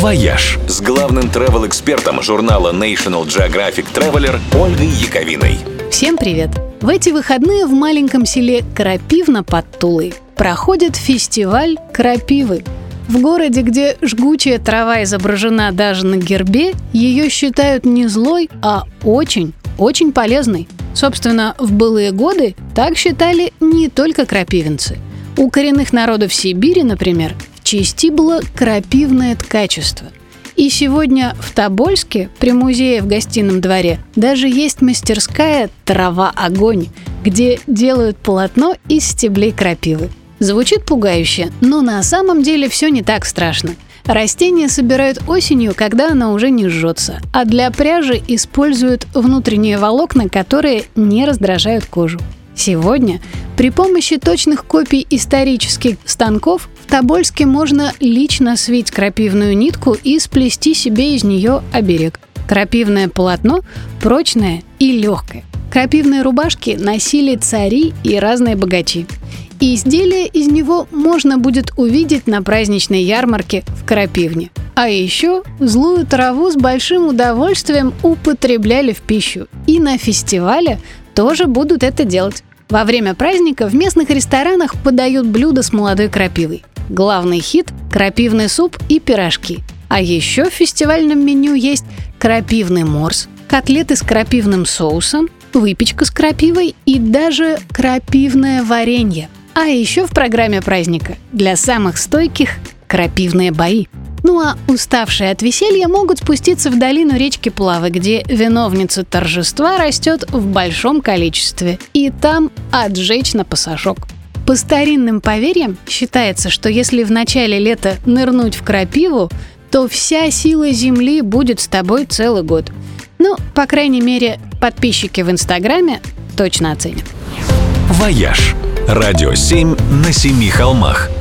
«Вояж» с главным travel-экспертом журнала National Geographic Traveler Ольгой Яковиной. Всем привет! В эти выходные в маленьком селе Крапивна под Тулой проходит фестиваль крапивы. В городе, где жгучая трава изображена даже на гербе, ее считают не злой, а очень, очень полезной. Собственно, в былые годы так считали не только крапивинцы. У коренных народов Сибири, например, части было крапивное ткачество. И сегодня в Тобольске, при музее в гостином дворе, даже есть мастерская «Трава-огонь», где делают полотно из стеблей крапивы. Звучит пугающе, но на самом деле все не так страшно. Растение собирают осенью, когда оно уже не жжется, а для пряжи используют внутренние волокна, которые не раздражают кожу. Сегодня при помощи точных копий исторических станков в Тобольске можно лично свить крапивную нитку и сплести себе из нее оберег. Крапивное полотно прочное и легкое. Крапивные рубашки носили цари и разные богачи. И изделия из него можно будет увидеть на праздничной ярмарке в Крапивне. А еще злую траву с большим удовольствием употребляли в пищу. И на фестивале тоже будут это делать. Во время праздника в местных ресторанах подают блюда с молодой крапивой. Главный хит – крапивный суп и пирожки. А еще в фестивальном меню есть крапивный морс, котлеты с крапивным соусом, выпечка с крапивой и даже крапивное варенье – а еще в программе праздника для самых стойких крапивные бои. Ну а уставшие от веселья могут спуститься в долину речки Плавы, где виновница торжества растет в большом количестве, и там отжечь на пасашок. По старинным поверьям считается, что если в начале лета нырнуть в крапиву, то вся сила Земли будет с тобой целый год. Ну, по крайней мере, подписчики в Инстаграме точно оценят. «Вояж» – радио 7 на семи холмах –